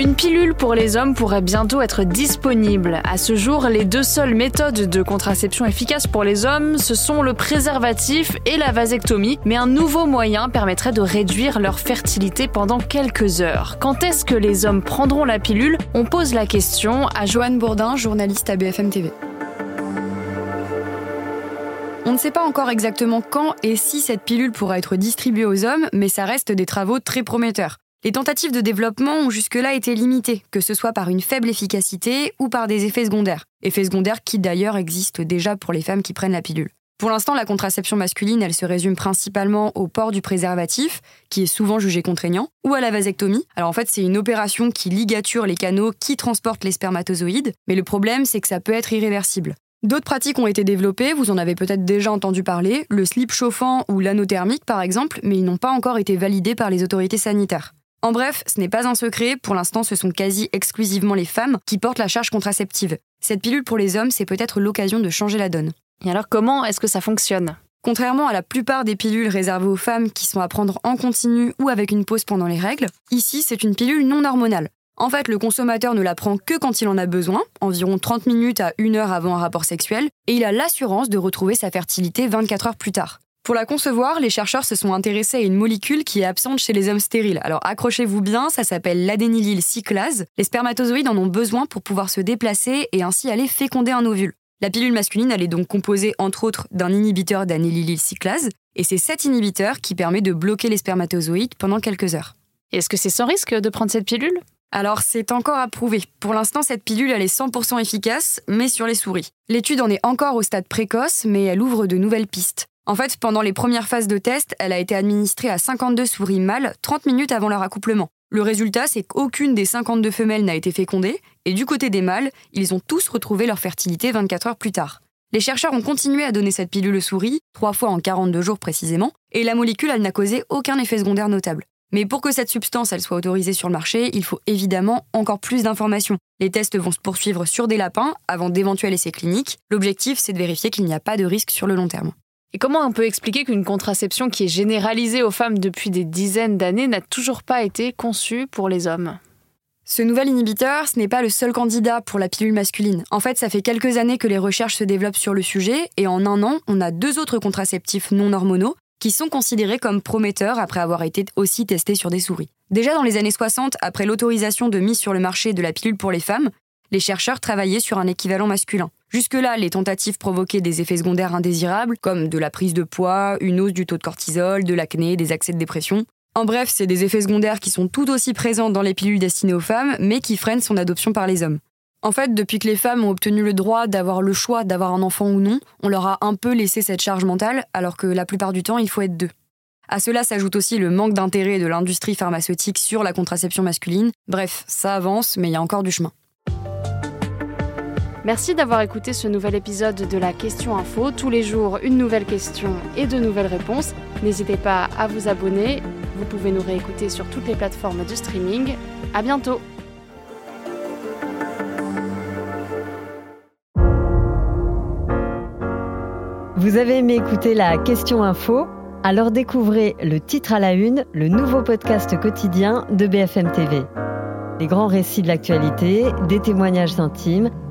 Une pilule pour les hommes pourrait bientôt être disponible. À ce jour, les deux seules méthodes de contraception efficaces pour les hommes, ce sont le préservatif et la vasectomie, mais un nouveau moyen permettrait de réduire leur fertilité pendant quelques heures. Quand est-ce que les hommes prendront la pilule? On pose la question à Joanne Bourdin, journaliste à BFM TV. On ne sait pas encore exactement quand et si cette pilule pourra être distribuée aux hommes, mais ça reste des travaux très prometteurs. Les tentatives de développement ont jusque-là été limitées, que ce soit par une faible efficacité ou par des effets secondaires. Effets secondaires qui d'ailleurs existent déjà pour les femmes qui prennent la pilule. Pour l'instant, la contraception masculine, elle se résume principalement au port du préservatif, qui est souvent jugé contraignant, ou à la vasectomie. Alors en fait, c'est une opération qui ligature les canaux qui transportent les spermatozoïdes, mais le problème, c'est que ça peut être irréversible. D'autres pratiques ont été développées, vous en avez peut-être déjà entendu parler, le slip chauffant ou l'anothermique par exemple, mais ils n'ont pas encore été validés par les autorités sanitaires. En bref, ce n'est pas un secret, pour l'instant ce sont quasi exclusivement les femmes qui portent la charge contraceptive. Cette pilule pour les hommes, c'est peut-être l'occasion de changer la donne. Et alors comment est-ce que ça fonctionne? Contrairement à la plupart des pilules réservées aux femmes qui sont à prendre en continu ou avec une pause pendant les règles, ici c'est une pilule non hormonale. En fait, le consommateur ne la prend que quand il en a besoin, environ 30 minutes à 1 heure avant un rapport sexuel, et il a l'assurance de retrouver sa fertilité 24 heures plus tard. Pour la concevoir, les chercheurs se sont intéressés à une molécule qui est absente chez les hommes stériles. Alors accrochez-vous bien, ça s'appelle l'adénylyl cyclase. Les spermatozoïdes en ont besoin pour pouvoir se déplacer et ainsi aller féconder un ovule. La pilule masculine, elle est donc composée entre autres d'un inhibiteur d'anillyl cyclase, et c'est cet inhibiteur qui permet de bloquer les spermatozoïdes pendant quelques heures. Est-ce que c'est sans risque de prendre cette pilule? Alors c'est encore à prouver. Pour l'instant, cette pilule, elle est 100% efficace, mais sur les souris. L'étude en est encore au stade précoce, mais elle ouvre de nouvelles pistes. En fait, pendant les premières phases de test, elle a été administrée à 52 souris mâles 30 minutes avant leur accouplement. Le résultat, c'est qu'aucune des 52 femelles n'a été fécondée, et du côté des mâles, ils ont tous retrouvé leur fertilité 24 heures plus tard. Les chercheurs ont continué à donner cette pilule aux souris, trois fois en 42 jours précisément, et la molécule, n'a causé aucun effet secondaire notable. Mais pour que cette substance soit autorisée sur le marché, il faut évidemment encore plus d'informations. Les tests vont se poursuivre sur des lapins avant d'éventuels essais cliniques. L'objectif, c'est de vérifier qu'il n'y a pas de risque sur le long terme. Et comment on peut expliquer qu'une contraception qui est généralisée aux femmes depuis des dizaines d'années n'a toujours pas été conçue pour les hommes? Ce nouvel inhibiteur, ce n'est pas le seul candidat pour la pilule masculine. En fait, ça fait quelques années que les recherches se développent sur le sujet, et en un an, on a deux autres contraceptifs non hormonaux qui sont considérés comme prometteurs après avoir été aussi testés sur des souris. Déjà dans les années 60, après l'autorisation de mise sur le marché de la pilule pour les femmes, les chercheurs travaillaient sur un équivalent masculin. Jusque-là, les tentatives provoquaient des effets secondaires indésirables, comme de la prise de poids, une hausse du taux de cortisol, de l'acné, des accès de dépression. En bref, c'est des effets secondaires qui sont tout aussi présents dans les pilules destinées aux femmes, mais qui freinent son adoption par les hommes. En fait, depuis que les femmes ont obtenu le droit d'avoir le choix d'avoir un enfant ou non, on leur a un peu laissé cette charge mentale, alors que la plupart du temps, il faut être deux. À cela s'ajoute aussi le manque d'intérêt de l'industrie pharmaceutique sur la contraception masculine. Bref, ça avance, mais il y a encore du chemin. Merci d'avoir écouté ce nouvel épisode de la Question Info. Tous les jours, une nouvelle question et de nouvelles réponses. N'hésitez pas à vous abonner. Vous pouvez nous réécouter sur toutes les plateformes de streaming. À bientôt! Vous avez aimé écouter la Question Info? Alors découvrez le titre à la une, le nouveau podcast quotidien de BFM TV. Les grands récits de l'actualité, des témoignages intimes